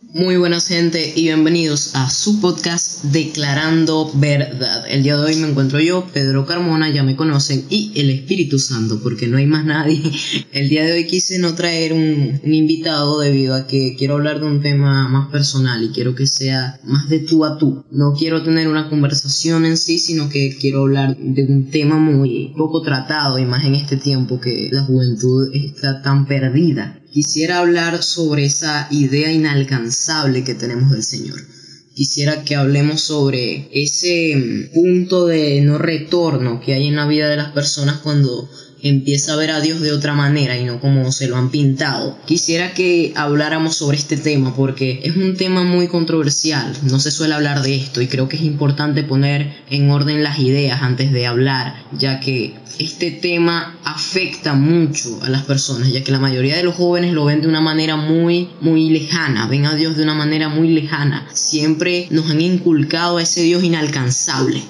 Muy buenas gente y bienvenidos a su podcast Declarando Verdad. El día de hoy me encuentro yo, Pedro Carmona, ya me conocen, y el Espíritu Santo, porque no hay más nadie. El día de hoy quise no traer un, invitado debido a que quiero hablar de un tema más personal y quiero que sea más de tú a tú. No quiero tener una conversación en sí, sino que quiero hablar de un tema muy poco tratado y más en este tiempo que la juventud está tan perdida quisiera hablar sobre esa idea inalcanzable que tenemos del Señor. Quisiera que hablemos sobre ese mm, punto de no retorno que hay en la vida de las personas cuando empieza a ver a Dios de otra manera y no como se lo han pintado. Quisiera que habláramos sobre este tema porque es un tema muy controversial, no se suele hablar de esto y creo que es importante poner en orden las ideas antes de hablar, ya que este tema afecta mucho a las personas, ya que la mayoría de los jóvenes lo ven de una manera muy, muy lejana, ven a Dios de una manera muy lejana. Siempre nos han inculcado a ese Dios inalcanzable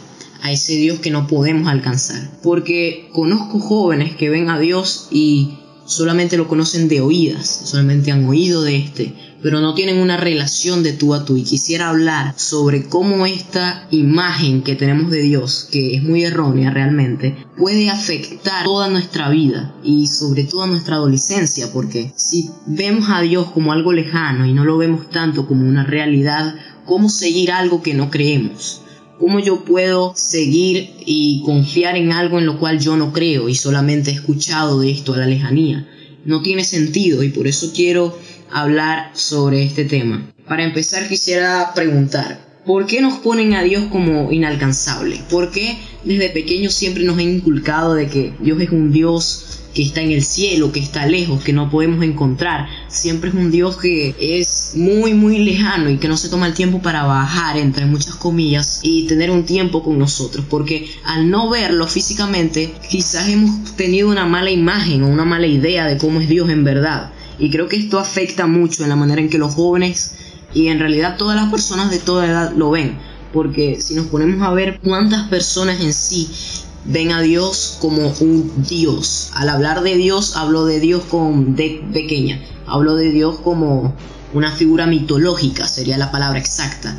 a ese Dios que no podemos alcanzar. Porque conozco jóvenes que ven a Dios y solamente lo conocen de oídas, solamente han oído de este, pero no tienen una relación de tú a tú. Y quisiera hablar sobre cómo esta imagen que tenemos de Dios, que es muy errónea realmente, puede afectar toda nuestra vida y sobre todo nuestra adolescencia, porque si vemos a Dios como algo lejano y no lo vemos tanto como una realidad, ¿cómo seguir algo que no creemos? ¿Cómo yo puedo seguir y confiar en algo en lo cual yo no creo y solamente he escuchado de esto a la lejanía? No tiene sentido y por eso quiero hablar sobre este tema. Para empezar quisiera preguntar, ¿por qué nos ponen a Dios como inalcanzable? ¿Por qué desde pequeños siempre nos han inculcado de que Dios es un Dios que está en el cielo, que está lejos, que no podemos encontrar. Siempre es un Dios que es muy, muy lejano y que no se toma el tiempo para bajar, entre muchas comillas, y tener un tiempo con nosotros. Porque al no verlo físicamente, quizás hemos tenido una mala imagen o una mala idea de cómo es Dios en verdad. Y creo que esto afecta mucho en la manera en que los jóvenes y en realidad todas las personas de toda edad lo ven. Porque si nos ponemos a ver cuántas personas en sí ven a Dios como un Dios. Al hablar de Dios, hablo de Dios con de pequeña. Hablo de Dios como una figura mitológica, sería la palabra exacta.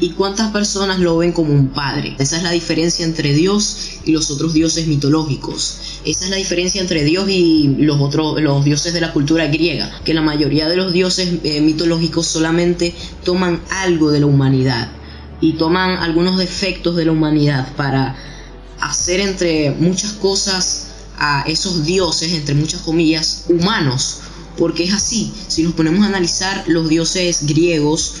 ¿Y cuántas personas lo ven como un padre? Esa es la diferencia entre Dios y los otros dioses mitológicos. Esa es la diferencia entre Dios y los otros los dioses de la cultura griega, que la mayoría de los dioses eh, mitológicos solamente toman algo de la humanidad y toman algunos defectos de la humanidad para hacer entre muchas cosas a esos dioses, entre muchas comillas, humanos. Porque es así, si nos ponemos a analizar los dioses griegos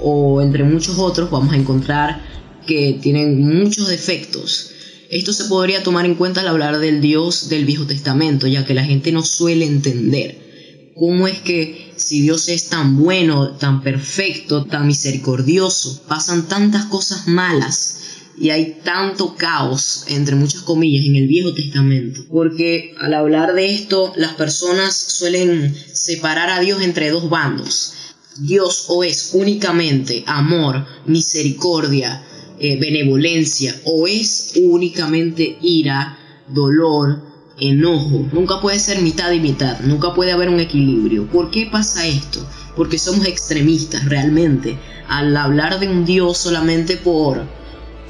o entre muchos otros, vamos a encontrar que tienen muchos defectos. Esto se podría tomar en cuenta al hablar del Dios del Viejo Testamento, ya que la gente no suele entender cómo es que si Dios es tan bueno, tan perfecto, tan misericordioso, pasan tantas cosas malas y hay tanto caos, entre muchas comillas, en el Viejo Testamento. Porque al hablar de esto, las personas suelen separar a Dios entre dos bandos. Dios o es únicamente amor, misericordia, eh, benevolencia, o es únicamente ira, dolor, enojo. Nunca puede ser mitad y mitad, nunca puede haber un equilibrio. ¿Por qué pasa esto? Porque somos extremistas realmente. Al hablar de un Dios solamente por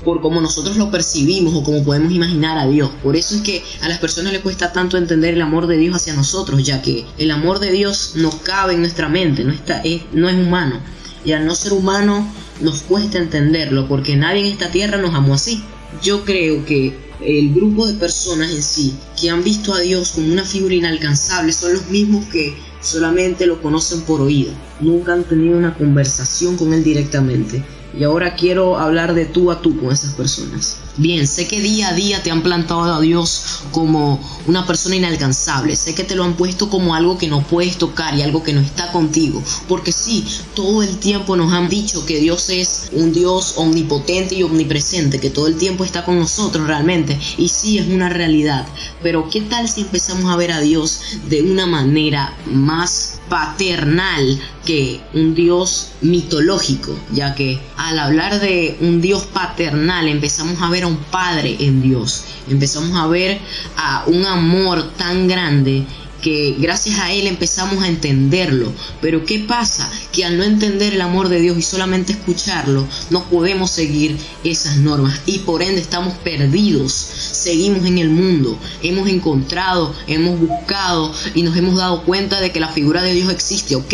por cómo nosotros lo percibimos o cómo podemos imaginar a Dios. Por eso es que a las personas les cuesta tanto entender el amor de Dios hacia nosotros, ya que el amor de Dios no cabe en nuestra mente, no, está, es, no es humano. Y al no ser humano nos cuesta entenderlo, porque nadie en esta tierra nos amó así. Yo creo que el grupo de personas en sí que han visto a Dios como una figura inalcanzable son los mismos que solamente lo conocen por oído. Nunca han tenido una conversación con Él directamente y ahora quiero hablar de tú a tú con esas personas. Bien, sé que día a día te han plantado a Dios como una persona inalcanzable, sé que te lo han puesto como algo que no puedes tocar y algo que no está contigo, porque sí, todo el tiempo nos han dicho que Dios es un Dios omnipotente y omnipresente, que todo el tiempo está con nosotros realmente, y sí es una realidad, pero ¿qué tal si empezamos a ver a Dios de una manera más paternal que un Dios mitológico, ya que al hablar de un Dios paternal empezamos a ver un Padre en Dios, empezamos a ver a un amor tan grande que gracias a Él empezamos a entenderlo. Pero ¿qué pasa? Que al no entender el amor de Dios y solamente escucharlo, no podemos seguir esas normas y por ende estamos perdidos. Seguimos en el mundo, hemos encontrado, hemos buscado y nos hemos dado cuenta de que la figura de Dios existe. Ok,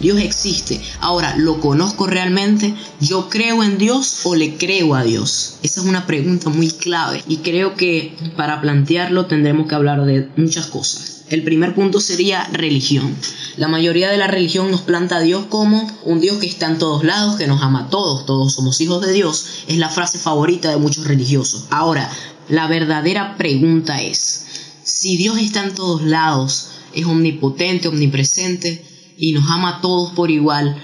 Dios existe. Ahora, ¿lo conozco realmente? ¿Yo creo en Dios o le creo a Dios? Esa es una pregunta muy clave y creo que para plantearlo tendremos que hablar de muchas cosas. El primer punto sería religión. La mayoría de la religión nos planta a Dios como un Dios que está en todos lados, que nos ama a todos, todos somos hijos de Dios. Es la frase favorita de muchos religiosos. Ahora, la verdadera pregunta es, si Dios está en todos lados, es omnipotente, omnipresente y nos ama a todos por igual,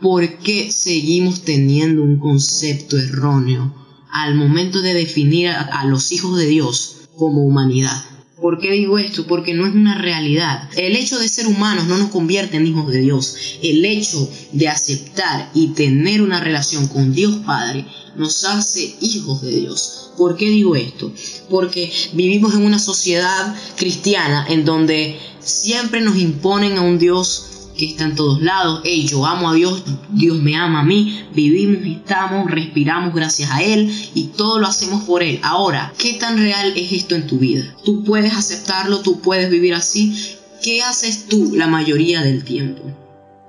¿por qué seguimos teniendo un concepto erróneo al momento de definir a, a los hijos de Dios como humanidad? ¿Por qué digo esto? Porque no es una realidad. El hecho de ser humanos no nos convierte en hijos de Dios. El hecho de aceptar y tener una relación con Dios Padre nos hace hijos de Dios. ¿Por qué digo esto? Porque vivimos en una sociedad cristiana en donde siempre nos imponen a un Dios que está en todos lados. Hey, yo amo a Dios, Dios me ama a mí, vivimos, estamos, respiramos gracias a Él y todo lo hacemos por Él. Ahora, ¿qué tan real es esto en tu vida? Tú puedes aceptarlo, tú puedes vivir así. ¿Qué haces tú la mayoría del tiempo?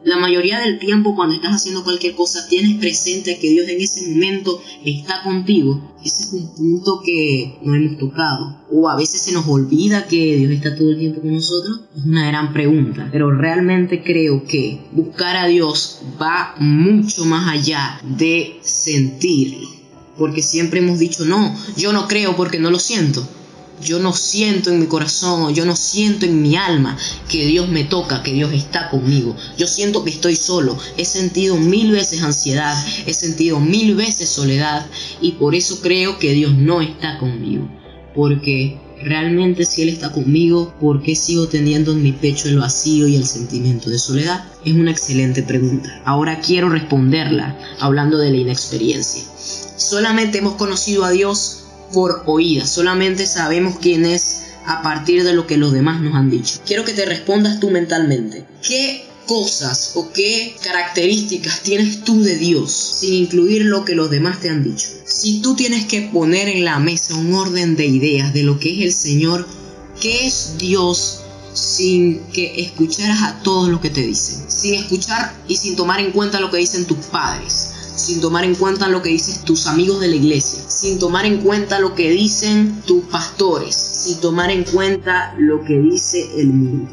La mayoría del tiempo cuando estás haciendo cualquier cosa tienes presente que Dios en ese momento está contigo. Ese es un punto que no hemos tocado. O a veces se nos olvida que Dios está todo el tiempo con nosotros. Es una gran pregunta. Pero realmente creo que buscar a Dios va mucho más allá de sentirlo. Porque siempre hemos dicho, no, yo no creo porque no lo siento yo no siento en mi corazón yo no siento en mi alma que Dios me toca, que Dios está conmigo. Yo siento que estoy solo. He sentido mil veces ansiedad, he sentido mil veces soledad y por eso creo que Dios no está conmigo. Porque realmente si Él está conmigo, ¿por qué sigo teniendo en mi pecho el vacío y el sentimiento de soledad? Es una excelente pregunta. Ahora quiero responderla hablando de la inexperiencia. Solamente hemos conocido a Dios por oídas, solamente sabemos quién es a partir de lo que los demás nos han dicho. Quiero que te respondas tú mentalmente. ¿Qué cosas o qué características tienes tú de Dios sin incluir lo que los demás te han dicho? Si tú tienes que poner en la mesa un orden de ideas de lo que es el Señor, ¿qué es Dios sin que escucharas a todos lo que te dicen? Sin escuchar y sin tomar en cuenta lo que dicen tus padres sin tomar en cuenta lo que dicen tus amigos de la iglesia, sin tomar en cuenta lo que dicen tus pastores, sin tomar en cuenta lo que dice el mundo.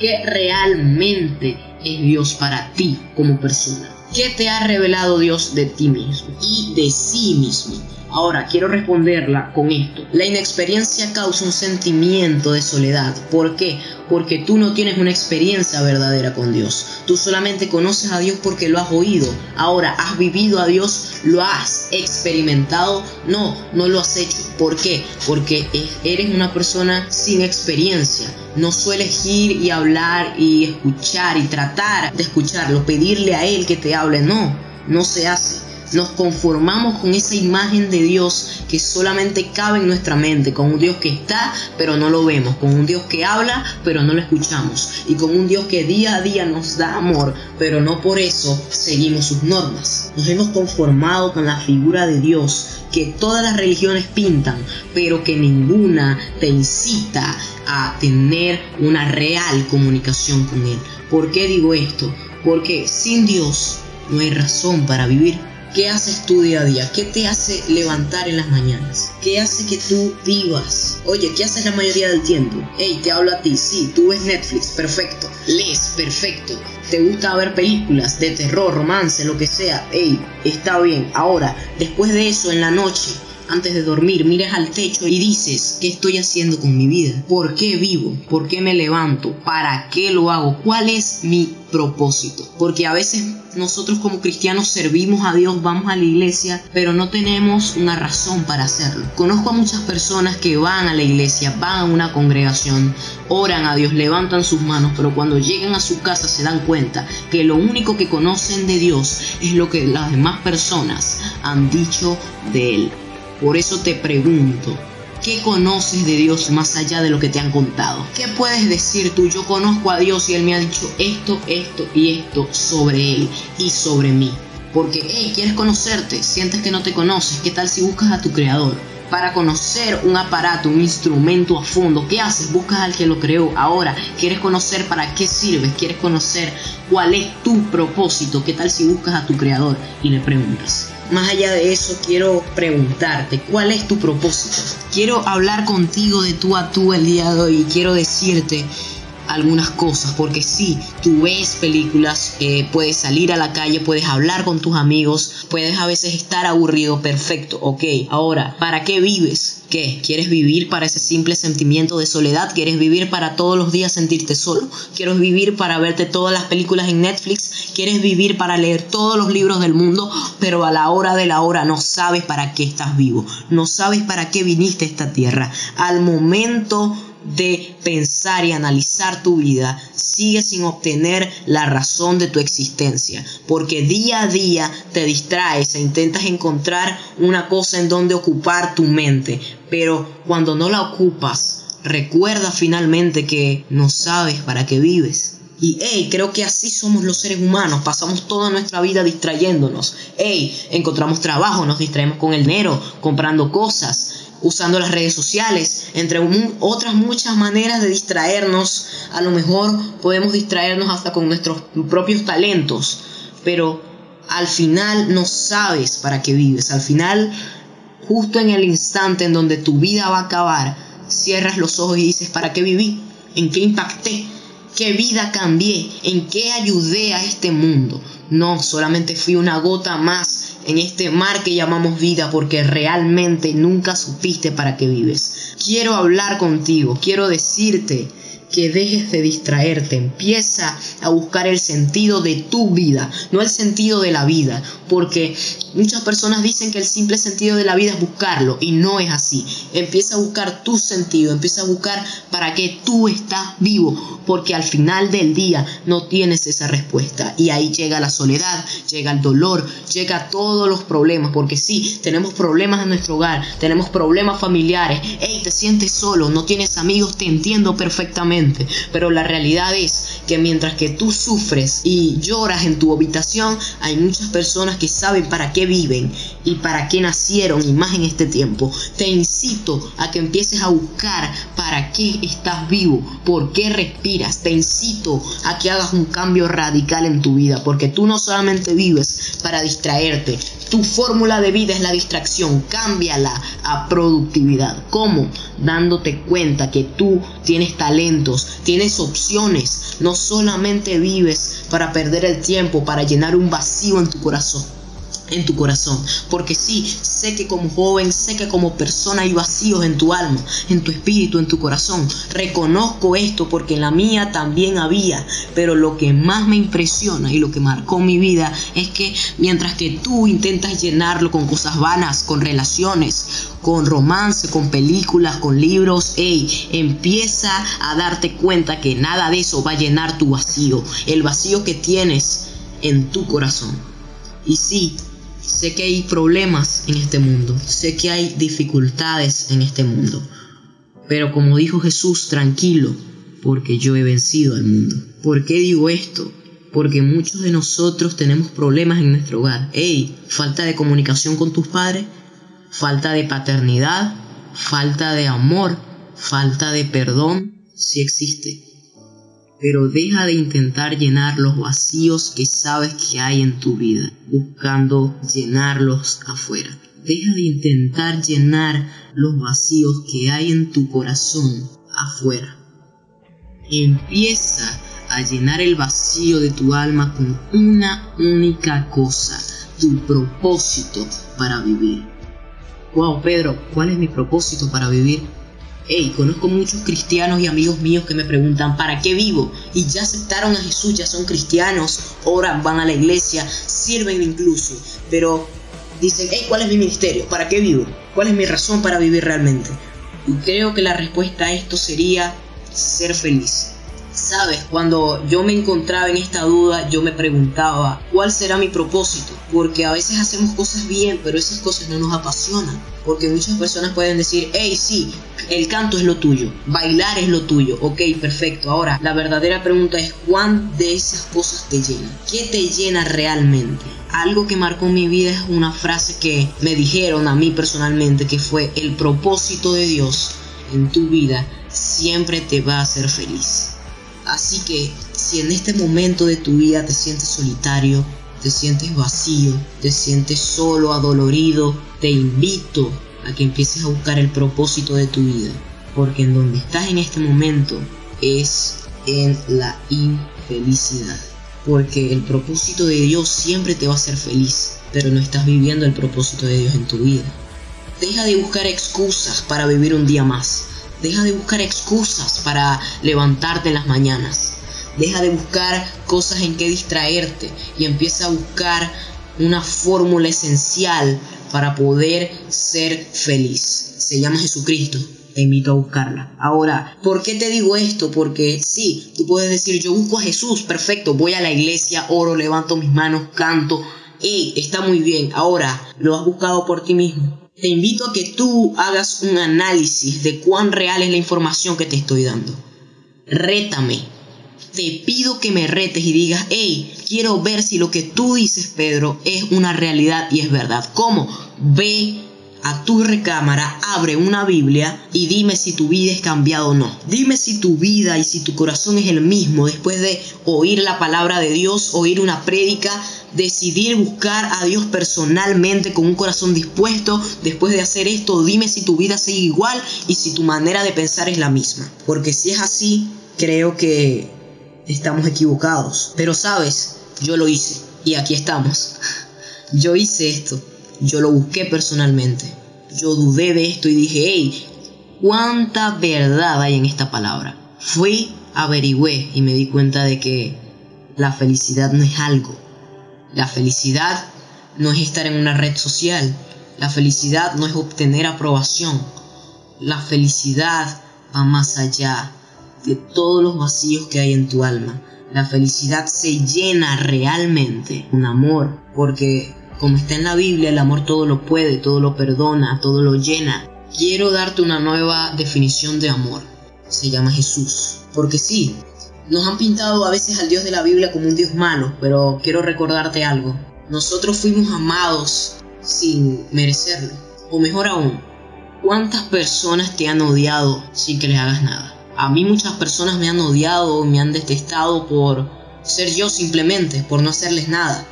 ¿Qué realmente es Dios para ti como persona? ¿Qué te ha revelado Dios de ti mismo y de sí mismo? Ahora, quiero responderla con esto. La inexperiencia causa un sentimiento de soledad. ¿Por qué? Porque tú no tienes una experiencia verdadera con Dios. Tú solamente conoces a Dios porque lo has oído. Ahora, ¿has vivido a Dios? ¿Lo has experimentado? No, no lo has hecho. ¿Por qué? Porque eres una persona sin experiencia. No sueles ir y hablar y escuchar y tratar de escucharlo, pedirle a Él que te hable. No, no se hace. Nos conformamos con esa imagen de Dios que solamente cabe en nuestra mente, con un Dios que está pero no lo vemos, con un Dios que habla pero no lo escuchamos y con un Dios que día a día nos da amor pero no por eso seguimos sus normas. Nos hemos conformado con la figura de Dios que todas las religiones pintan, pero que ninguna te incita a tener una real comunicación con Él. ¿Por qué digo esto? Porque sin Dios no hay razón para vivir. ¿Qué haces tú día a día? ¿Qué te hace levantar en las mañanas? ¿Qué hace que tú vivas? Oye, ¿qué haces la mayoría del tiempo? Hey, te hablo a ti. Sí, tú ves Netflix, perfecto. Lees, perfecto. ¿Te gusta ver películas de terror, romance, lo que sea? Hey, está bien. Ahora, después de eso, en la noche, antes de dormir, miras al techo y dices, ¿qué estoy haciendo con mi vida? ¿Por qué vivo? ¿Por qué me levanto? ¿Para qué lo hago? ¿Cuál es mi propósito? Porque a veces nosotros como cristianos servimos a Dios, vamos a la iglesia, pero no tenemos una razón para hacerlo. Conozco a muchas personas que van a la iglesia, van a una congregación, oran a Dios, levantan sus manos, pero cuando llegan a su casa se dan cuenta que lo único que conocen de Dios es lo que las demás personas han dicho de Él. Por eso te pregunto, ¿Qué conoces de Dios más allá de lo que te han contado? ¿Qué puedes decir tú? Yo conozco a Dios y Él me ha dicho esto, esto y esto sobre Él y sobre mí. Porque, hey, quieres conocerte, sientes que no te conoces. ¿Qué tal si buscas a tu Creador? Para conocer un aparato, un instrumento a fondo, ¿qué haces? Buscas al que lo creó. Ahora, ¿quieres conocer para qué sirves? ¿Quieres conocer cuál es tu propósito? ¿Qué tal si buscas a tu Creador y le preguntas? Más allá de eso, quiero preguntarte, ¿cuál es tu propósito? Quiero hablar contigo de tú a tú el día de hoy y quiero decirte algunas cosas, porque si tú ves películas, eh, puedes salir a la calle, puedes hablar con tus amigos, puedes a veces estar aburrido, perfecto, ok. Ahora, ¿para qué vives? ¿Qué? ¿Quieres vivir para ese simple sentimiento de soledad? ¿Quieres vivir para todos los días sentirte solo? ¿Quieres vivir para verte todas las películas en Netflix? ¿Quieres vivir para leer todos los libros del mundo? Pero a la hora de la hora no sabes para qué estás vivo, no sabes para qué viniste a esta tierra. Al momento de pensar y analizar tu vida, sigues sin obtener la razón de tu existencia, porque día a día te distraes e intentas encontrar una cosa en donde ocupar tu mente, pero cuando no la ocupas, recuerda finalmente que no sabes para qué vives. Y hey, creo que así somos los seres humanos, pasamos toda nuestra vida distrayéndonos. Hey, encontramos trabajo, nos distraemos con el dinero, comprando cosas, usando las redes sociales, entre otras muchas maneras de distraernos. A lo mejor podemos distraernos hasta con nuestros propios talentos, pero al final no sabes para qué vives. Al final, justo en el instante en donde tu vida va a acabar, cierras los ojos y dices, ¿para qué viví? ¿En qué impacté? ¿Qué vida cambié? ¿En qué ayudé a este mundo? No, solamente fui una gota más en este mar que llamamos vida porque realmente nunca supiste para qué vives. Quiero hablar contigo, quiero decirte que dejes de distraerte, empieza a buscar el sentido de tu vida, no el sentido de la vida, porque muchas personas dicen que el simple sentido de la vida es buscarlo y no es así. Empieza a buscar tu sentido, empieza a buscar para qué tú estás vivo, porque al final del día no tienes esa respuesta. Y ahí llega la soledad, llega el dolor, llega todos los problemas, porque sí, tenemos problemas en nuestro hogar, tenemos problemas familiares, hey, te sientes solo, no tienes amigos, te entiendo perfectamente pero la realidad es que mientras que tú sufres y lloras en tu habitación, hay muchas personas que saben para qué viven y para qué nacieron y más en este tiempo. Te incito a que empieces a buscar para qué estás vivo, por qué respiras. Te incito a que hagas un cambio radical en tu vida, porque tú no solamente vives para distraerte, tu fórmula de vida es la distracción, cámbiala a productividad. ¿Cómo? Dándote cuenta que tú tienes talentos, tienes opciones, no solamente vives para perder el tiempo, para llenar un vacío en tu corazón en tu corazón. Porque sí, sé que como joven, sé que como persona hay vacíos en tu alma, en tu espíritu, en tu corazón. Reconozco esto porque en la mía también había. Pero lo que más me impresiona y lo que marcó mi vida es que mientras que tú intentas llenarlo con cosas vanas, con relaciones, con romance, con películas, con libros, hey, empieza a darte cuenta que nada de eso va a llenar tu vacío. El vacío que tienes en tu corazón. Y sí, Sé que hay problemas en este mundo, sé que hay dificultades en este mundo, pero como dijo Jesús, tranquilo, porque yo he vencido al mundo. ¿Por qué digo esto? Porque muchos de nosotros tenemos problemas en nuestro hogar. Hey, falta de comunicación con tus padres, falta de paternidad, falta de amor, falta de perdón, si existe pero deja de intentar llenar los vacíos que sabes que hay en tu vida, buscando llenarlos afuera. Deja de intentar llenar los vacíos que hay en tu corazón afuera. Empieza a llenar el vacío de tu alma con una única cosa, tu propósito para vivir. Wow, Pedro, ¿cuál es mi propósito para vivir? Hey, conozco muchos cristianos y amigos míos que me preguntan, ¿para qué vivo? Y ya aceptaron a Jesús, ya son cristianos, oran, van a la iglesia, sirven incluso, pero dicen, hey, ¿cuál es mi ministerio? ¿Para qué vivo? ¿Cuál es mi razón para vivir realmente? Y creo que la respuesta a esto sería ser feliz. Sabes, cuando yo me encontraba en esta duda, yo me preguntaba, ¿cuál será mi propósito? Porque a veces hacemos cosas bien, pero esas cosas no nos apasionan. Porque muchas personas pueden decir, hey, sí, el canto es lo tuyo, bailar es lo tuyo, ok, perfecto. Ahora, la verdadera pregunta es, ¿cuán de esas cosas te llenan? ¿Qué te llena realmente? Algo que marcó mi vida es una frase que me dijeron a mí personalmente, que fue, el propósito de Dios en tu vida siempre te va a hacer feliz. Así que si en este momento de tu vida te sientes solitario, te sientes vacío, te sientes solo, adolorido, te invito a que empieces a buscar el propósito de tu vida. Porque en donde estás en este momento es en la infelicidad. Porque el propósito de Dios siempre te va a hacer feliz, pero no estás viviendo el propósito de Dios en tu vida. Deja de buscar excusas para vivir un día más. Deja de buscar excusas para levantarte en las mañanas. Deja de buscar cosas en que distraerte y empieza a buscar una fórmula esencial para poder ser feliz. Se llama Jesucristo. Te invito a buscarla. Ahora, ¿por qué te digo esto? Porque sí, tú puedes decir, yo busco a Jesús, perfecto, voy a la iglesia, oro, levanto mis manos, canto. Y está muy bien. Ahora, ¿lo has buscado por ti mismo? Te invito a que tú hagas un análisis de cuán real es la información que te estoy dando. Rétame. Te pido que me retes y digas, hey, quiero ver si lo que tú dices, Pedro, es una realidad y es verdad. ¿Cómo? Ve a tu recámara, abre una Biblia y dime si tu vida es cambiada o no. Dime si tu vida y si tu corazón es el mismo después de oír la palabra de Dios, oír una prédica, decidir buscar a Dios personalmente con un corazón dispuesto. Después de hacer esto, dime si tu vida sigue igual y si tu manera de pensar es la misma. Porque si es así, creo que estamos equivocados. Pero sabes, yo lo hice y aquí estamos. Yo hice esto yo lo busqué personalmente. Yo dudé de esto y dije, hey, ¿cuánta verdad hay en esta palabra? Fui, averigüé y me di cuenta de que la felicidad no es algo. La felicidad no es estar en una red social. La felicidad no es obtener aprobación. La felicidad va más allá de todos los vacíos que hay en tu alma. La felicidad se llena realmente un amor, porque como está en la Biblia, el amor todo lo puede, todo lo perdona, todo lo llena. Quiero darte una nueva definición de amor. Se llama Jesús. Porque sí, nos han pintado a veces al Dios de la Biblia como un Dios malo, pero quiero recordarte algo. Nosotros fuimos amados sin merecerlo. O mejor aún, ¿cuántas personas te han odiado sin que les hagas nada? A mí muchas personas me han odiado, me han detestado por ser yo simplemente, por no hacerles nada.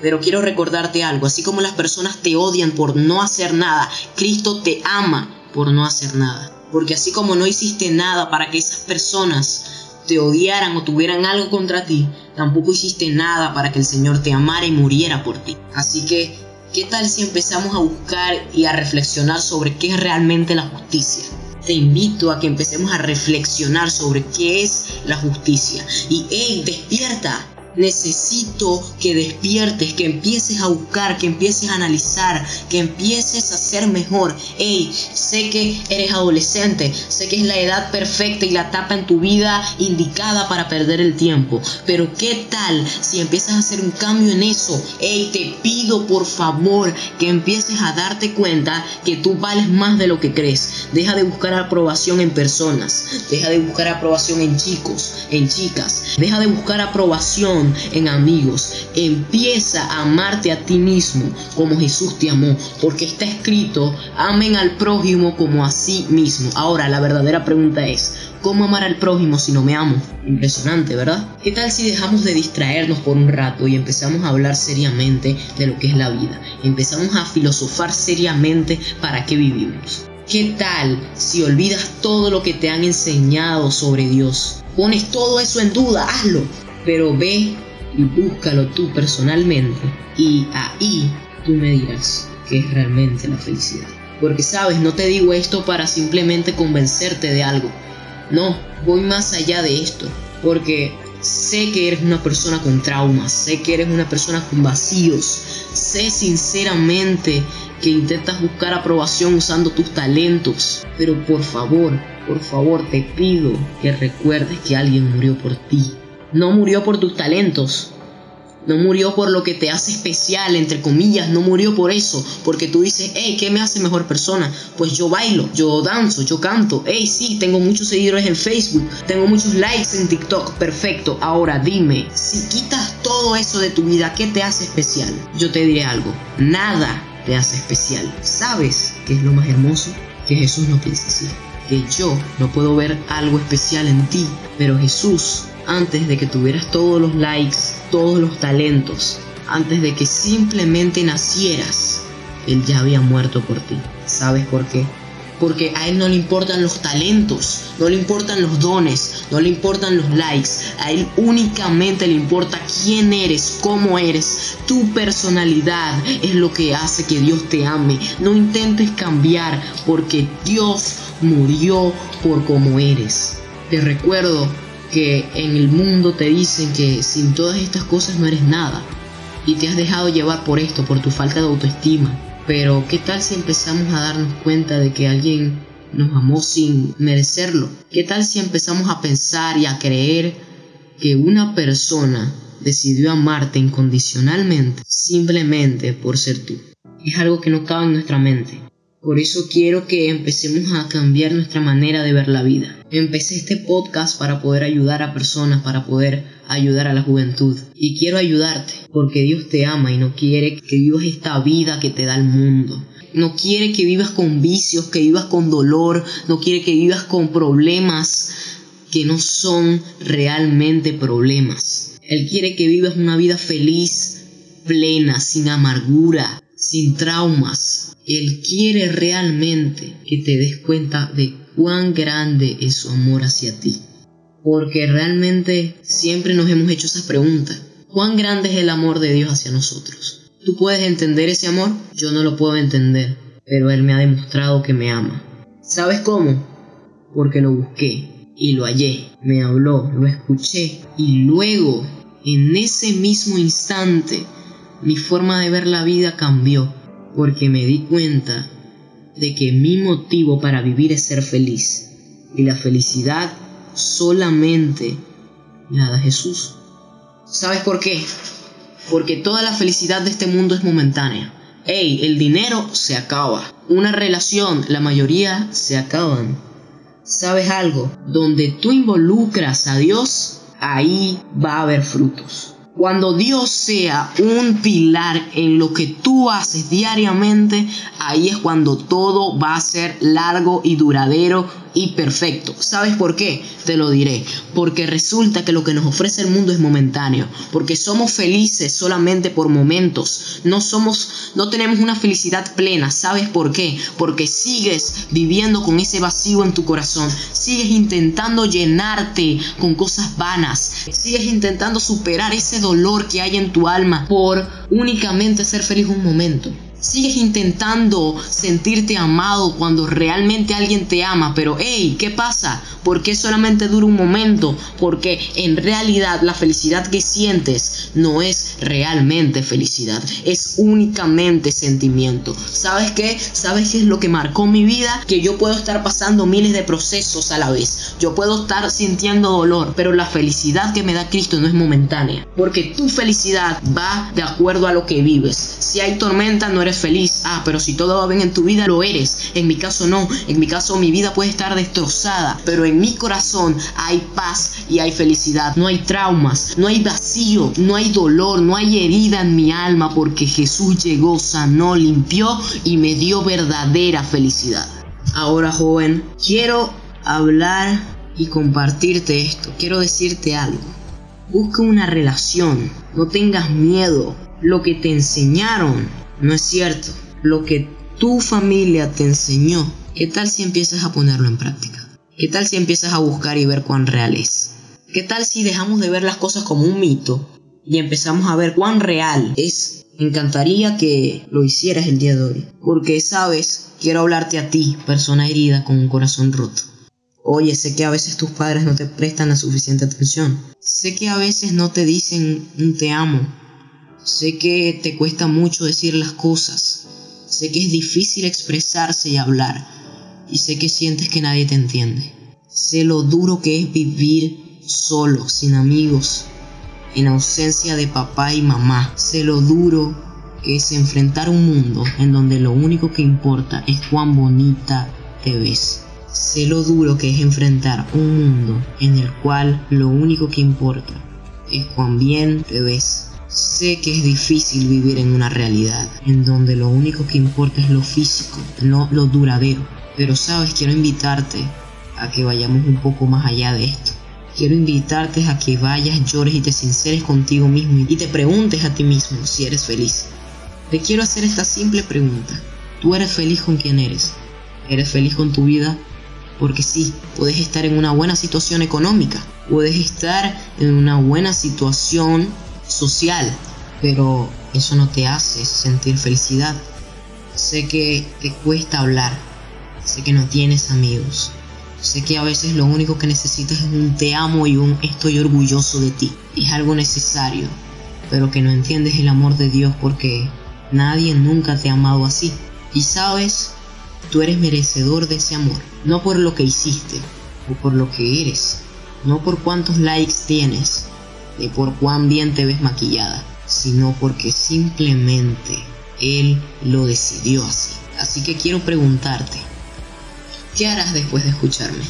Pero quiero recordarte algo, así como las personas te odian por no hacer nada, Cristo te ama por no hacer nada. Porque así como no hiciste nada para que esas personas te odiaran o tuvieran algo contra ti, tampoco hiciste nada para que el Señor te amara y muriera por ti. Así que, ¿qué tal si empezamos a buscar y a reflexionar sobre qué es realmente la justicia? Te invito a que empecemos a reflexionar sobre qué es la justicia. Y, hey, despierta, necesito que despiertes, que empieces a buscar, que empieces a analizar, que empieces a ser mejor. Hey, sé que eres adolescente, sé que es la edad perfecta y la etapa en tu vida indicada para perder el tiempo. Pero ¿qué tal si empiezas a hacer un cambio en eso? Hey, te pido por favor que empieces a darte cuenta que tú vales más de lo que crees. Deja de buscar aprobación en personas, deja de buscar aprobación en chicos, en chicas, deja de buscar aprobación en amigos. Empieza a amarte a ti mismo como Jesús te amó, porque está escrito, amen al prójimo como a sí mismo. Ahora, la verdadera pregunta es, ¿cómo amar al prójimo si no me amo? Impresionante, ¿verdad? ¿Qué tal si dejamos de distraernos por un rato y empezamos a hablar seriamente de lo que es la vida? Empezamos a filosofar seriamente para qué vivimos. ¿Qué tal si olvidas todo lo que te han enseñado sobre Dios? Pones todo eso en duda, hazlo pero ve y búscalo tú personalmente y ahí tú me dirás qué es realmente la felicidad. Porque sabes, no te digo esto para simplemente convencerte de algo. No, voy más allá de esto. Porque sé que eres una persona con traumas, sé que eres una persona con vacíos, sé sinceramente que intentas buscar aprobación usando tus talentos. Pero por favor, por favor te pido que recuerdes que alguien murió por ti. No murió por tus talentos, no murió por lo que te hace especial, entre comillas, no murió por eso, porque tú dices, hey, ¿qué me hace mejor persona? Pues yo bailo, yo danzo, yo canto, hey, sí, tengo muchos seguidores en Facebook, tengo muchos likes en TikTok, perfecto. Ahora dime, si quitas todo eso de tu vida, ¿qué te hace especial? Yo te diré algo, nada te hace especial. ¿Sabes qué es lo más hermoso? Que Jesús no piensa así. Que yo no puedo ver algo especial en ti, pero Jesús antes de que tuvieras todos los likes, todos los talentos, antes de que simplemente nacieras, Él ya había muerto por ti. ¿Sabes por qué? Porque a Él no le importan los talentos, no le importan los dones, no le importan los likes. A Él únicamente le importa quién eres, cómo eres. Tu personalidad es lo que hace que Dios te ame. No intentes cambiar porque Dios murió por cómo eres. Te recuerdo que en el mundo te dicen que sin todas estas cosas no eres nada y te has dejado llevar por esto, por tu falta de autoestima. Pero ¿qué tal si empezamos a darnos cuenta de que alguien nos amó sin merecerlo? ¿Qué tal si empezamos a pensar y a creer que una persona decidió amarte incondicionalmente simplemente por ser tú? Es algo que no cabe en nuestra mente. Por eso quiero que empecemos a cambiar nuestra manera de ver la vida. Empecé este podcast para poder ayudar a personas, para poder ayudar a la juventud. Y quiero ayudarte porque Dios te ama y no quiere que vivas esta vida que te da el mundo. No quiere que vivas con vicios, que vivas con dolor, no quiere que vivas con problemas que no son realmente problemas. Él quiere que vivas una vida feliz, plena, sin amargura, sin traumas, él quiere realmente que te des cuenta de cuán grande es su amor hacia ti. Porque realmente siempre nos hemos hecho esa pregunta. ¿Cuán grande es el amor de Dios hacia nosotros? ¿Tú puedes entender ese amor? Yo no lo puedo entender, pero Él me ha demostrado que me ama. ¿Sabes cómo? Porque lo busqué y lo hallé, me habló, lo escuché y luego, en ese mismo instante, mi forma de ver la vida cambió porque me di cuenta de que mi motivo para vivir es ser feliz y la felicidad solamente la da Jesús. ¿Sabes por qué? Porque toda la felicidad de este mundo es momentánea. Ey, el dinero se acaba. Una relación, la mayoría se acaban. ¿Sabes algo? Donde tú involucras a Dios, ahí va a haber frutos. Cuando Dios sea un pilar en lo que tú haces diariamente, ahí es cuando todo va a ser largo y duradero y perfecto. ¿Sabes por qué? Te lo diré. Porque resulta que lo que nos ofrece el mundo es momentáneo. Porque somos felices solamente por momentos. No somos, no tenemos una felicidad plena. ¿Sabes por qué? Porque sigues viviendo con ese vacío en tu corazón. Sigues intentando llenarte con cosas vanas. Sigues intentando superar ese dolor que hay en tu alma por únicamente ser feliz un momento. Sigues intentando sentirte amado cuando realmente alguien te ama, pero hey, ¿qué pasa? ¿Por qué solamente dura un momento? Porque en realidad la felicidad que sientes no es realmente felicidad, es únicamente sentimiento. ¿Sabes qué? ¿Sabes qué es lo que marcó mi vida? Que yo puedo estar pasando miles de procesos a la vez. Yo puedo estar sintiendo dolor, pero la felicidad que me da Cristo no es momentánea. Porque tu felicidad va de acuerdo a lo que vives. Si hay tormenta, no eres feliz. Ah, pero si todo va bien en tu vida, lo eres. En mi caso no. En mi caso mi vida puede estar destrozada. Pero en mi corazón hay paz y hay felicidad. No hay traumas, no hay vacío, no hay dolor, no hay herida en mi alma porque Jesús llegó, sanó, limpió y me dio verdadera felicidad. Ahora joven, quiero hablar y compartirte esto. Quiero decirte algo. Busca una relación. No tengas miedo. Lo que te enseñaron no es cierto. Lo que tu familia te enseñó, ¿qué tal si empiezas a ponerlo en práctica? ¿Qué tal si empiezas a buscar y ver cuán real es? ¿Qué tal si dejamos de ver las cosas como un mito y empezamos a ver cuán real es? Me encantaría que lo hicieras el día de hoy, porque sabes, quiero hablarte a ti, persona herida con un corazón roto. Oye, sé que a veces tus padres no te prestan la suficiente atención. Sé que a veces no te dicen un te amo Sé que te cuesta mucho decir las cosas. Sé que es difícil expresarse y hablar. Y sé que sientes que nadie te entiende. Sé lo duro que es vivir solo, sin amigos, en ausencia de papá y mamá. Sé lo duro que es enfrentar un mundo en donde lo único que importa es cuán bonita te ves. Sé lo duro que es enfrentar un mundo en el cual lo único que importa es cuán bien te ves. Sé que es difícil vivir en una realidad en donde lo único que importa es lo físico, no lo duradero. Pero sabes, quiero invitarte a que vayamos un poco más allá de esto. Quiero invitarte a que vayas, llores y te sinceres contigo mismo y te preguntes a ti mismo si eres feliz. Te quiero hacer esta simple pregunta. ¿Tú eres feliz con quien eres? ¿Eres feliz con tu vida? Porque sí, puedes estar en una buena situación económica, puedes estar en una buena situación social, pero eso no te hace sentir felicidad. Sé que te cuesta hablar, sé que no tienes amigos, sé que a veces lo único que necesitas es un te amo y un estoy orgulloso de ti. Es algo necesario, pero que no entiendes el amor de Dios porque nadie nunca te ha amado así. Y sabes, Tú eres merecedor de ese amor, no por lo que hiciste o por lo que eres, no por cuántos likes tienes, ni por cuán bien te ves maquillada, sino porque simplemente Él lo decidió así. Así que quiero preguntarte, ¿qué harás después de escucharme?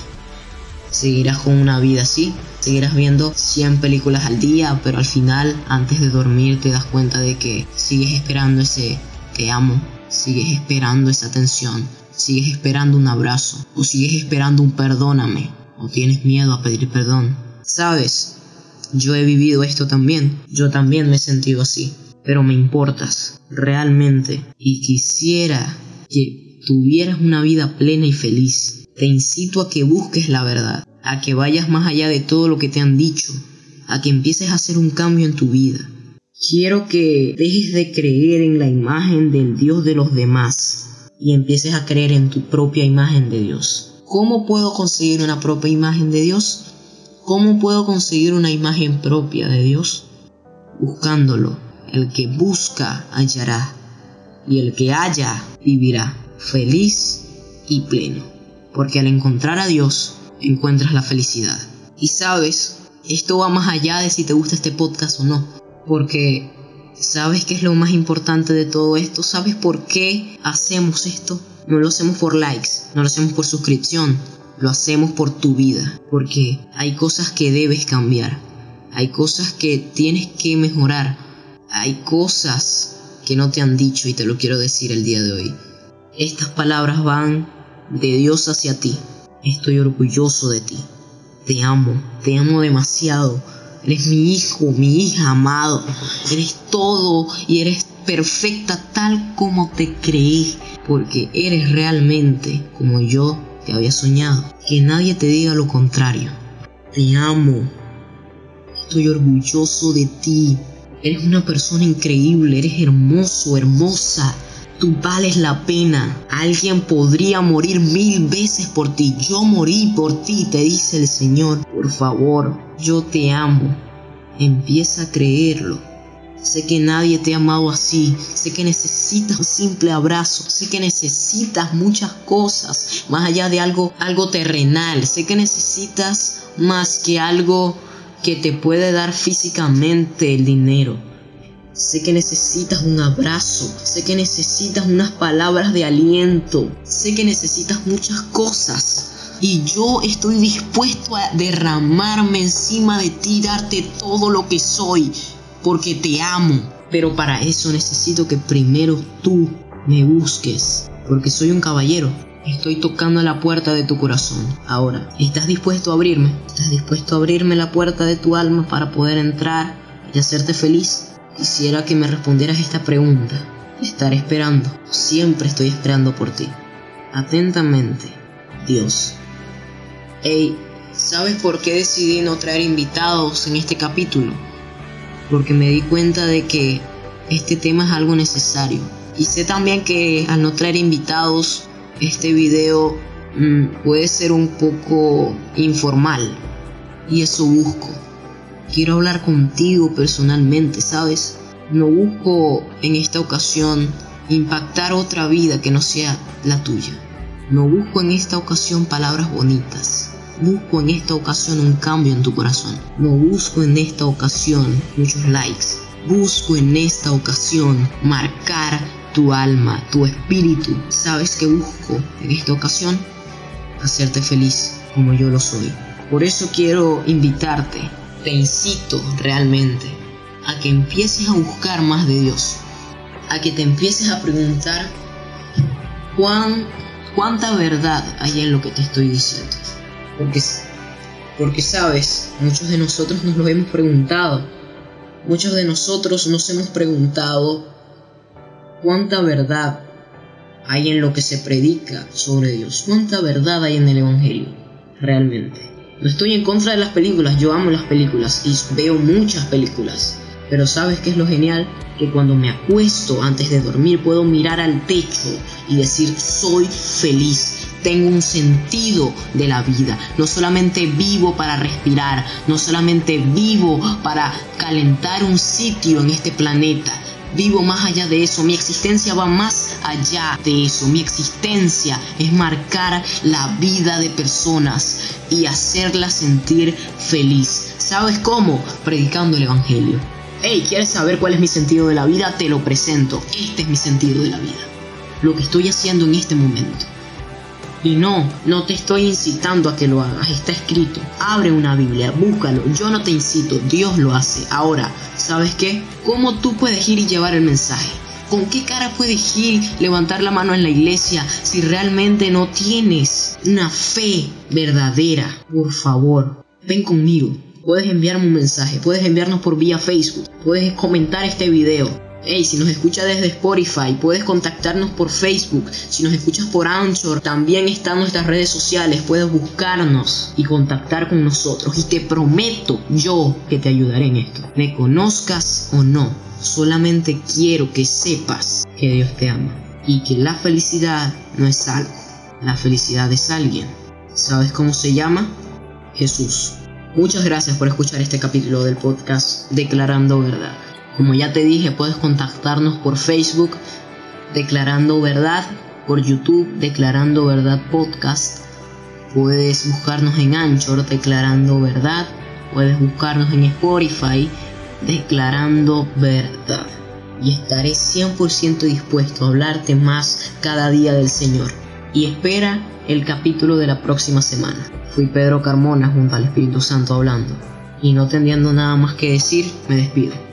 ¿Seguirás con una vida así? ¿Seguirás viendo 100 películas al día, pero al final, antes de dormir, te das cuenta de que sigues esperando ese te amo, sigues esperando esa atención, sigues esperando un abrazo, o sigues esperando un perdóname, o tienes miedo a pedir perdón. Sabes, yo he vivido esto también, yo también me he sentido así, pero me importas, realmente, y quisiera que tuvieras una vida plena y feliz. Te incito a que busques la verdad, a que vayas más allá de todo lo que te han dicho, a que empieces a hacer un cambio en tu vida. Quiero que dejes de creer en la imagen del Dios de los demás y empieces a creer en tu propia imagen de Dios. ¿Cómo puedo conseguir una propia imagen de Dios? ¿Cómo puedo conseguir una imagen propia de Dios? Buscándolo. El que busca hallará y el que halla vivirá feliz y pleno. Porque al encontrar a Dios encuentras la felicidad. Y sabes, esto va más allá de si te gusta este podcast o no. Porque ¿Sabes qué es lo más importante de todo esto? ¿Sabes por qué hacemos esto? No lo hacemos por likes, no lo hacemos por suscripción, lo hacemos por tu vida. Porque hay cosas que debes cambiar, hay cosas que tienes que mejorar, hay cosas que no te han dicho y te lo quiero decir el día de hoy. Estas palabras van de Dios hacia ti. Estoy orgulloso de ti. Te amo, te amo demasiado Eres mi hijo, mi hija amado. Eres todo y eres perfecta tal como te creí. Porque eres realmente como yo te había soñado. Que nadie te diga lo contrario. Te amo. Estoy orgulloso de ti. Eres una persona increíble. Eres hermoso, hermosa. Tú vales la pena. Alguien podría morir mil veces por ti. Yo morí por ti, te dice el Señor. Por favor, yo te amo. Empieza a creerlo. Sé que nadie te ha amado así. Sé que necesitas un simple abrazo. Sé que necesitas muchas cosas más allá de algo, algo terrenal. Sé que necesitas más que algo que te puede dar físicamente el dinero. Sé que necesitas un abrazo, sé que necesitas unas palabras de aliento, sé que necesitas muchas cosas. Y yo estoy dispuesto a derramarme encima de ti, darte todo lo que soy, porque te amo. Pero para eso necesito que primero tú me busques, porque soy un caballero. Estoy tocando la puerta de tu corazón. Ahora, ¿estás dispuesto a abrirme? ¿Estás dispuesto a abrirme la puerta de tu alma para poder entrar y hacerte feliz? Quisiera que me respondieras esta pregunta. Estaré esperando. Siempre estoy esperando por ti. Atentamente, Dios. Hey, ¿sabes por qué decidí no traer invitados en este capítulo? Porque me di cuenta de que este tema es algo necesario. Y sé también que al no traer invitados, este video mm, puede ser un poco informal. Y eso busco. Quiero hablar contigo personalmente, ¿sabes? No busco en esta ocasión impactar otra vida que no sea la tuya. No busco en esta ocasión palabras bonitas. Busco en esta ocasión un cambio en tu corazón. No busco en esta ocasión muchos likes. Busco en esta ocasión marcar tu alma, tu espíritu. ¿Sabes qué busco en esta ocasión? Hacerte feliz como yo lo soy. Por eso quiero invitarte, te incito realmente a que empieces a buscar más de Dios, a que te empieces a preguntar cuán, cuánta verdad hay en lo que te estoy diciendo. Porque, porque sabes, muchos de nosotros nos lo hemos preguntado, muchos de nosotros nos hemos preguntado cuánta verdad hay en lo que se predica sobre Dios, cuánta verdad hay en el Evangelio, realmente. No estoy en contra de las películas, yo amo las películas y veo muchas películas. Pero ¿sabes qué es lo genial? Que cuando me acuesto antes de dormir puedo mirar al techo y decir soy feliz. Tengo un sentido de la vida. No solamente vivo para respirar, no solamente vivo para calentar un sitio en este planeta, vivo más allá de eso, mi existencia va más allá de eso, mi existencia es marcar la vida de personas y hacerlas sentir feliz. ¿Sabes cómo? Predicando el Evangelio. Hey, ¿quieres saber cuál es mi sentido de la vida? Te lo presento. Este es mi sentido de la vida. Lo que estoy haciendo en este momento. Y no, no te estoy incitando a que lo hagas, está escrito. Abre una Biblia, búscalo. Yo no te incito, Dios lo hace. Ahora, ¿sabes qué? ¿Cómo tú puedes ir y llevar el mensaje? ¿Con qué cara puedes ir, levantar la mano en la iglesia si realmente no tienes una fe verdadera? Por favor, ven conmigo. Puedes enviarme un mensaje, puedes enviarnos por vía Facebook, puedes comentar este video Hey, si nos escuchas desde Spotify, puedes contactarnos por Facebook. Si nos escuchas por Anchor, también están nuestras redes sociales. Puedes buscarnos y contactar con nosotros. Y te prometo yo que te ayudaré en esto. Me conozcas o no, solamente quiero que sepas que Dios te ama. Y que la felicidad no es algo. La felicidad es alguien. ¿Sabes cómo se llama? Jesús. Muchas gracias por escuchar este capítulo del podcast Declarando Verdad. Como ya te dije, puedes contactarnos por Facebook, Declarando Verdad, por YouTube, Declarando Verdad Podcast. Puedes buscarnos en Anchor, Declarando Verdad. Puedes buscarnos en Spotify, Declarando Verdad. Y estaré 100% dispuesto a hablarte más cada día del Señor. Y espera el capítulo de la próxima semana. Fui Pedro Carmona junto al Espíritu Santo hablando. Y no teniendo nada más que decir, me despido.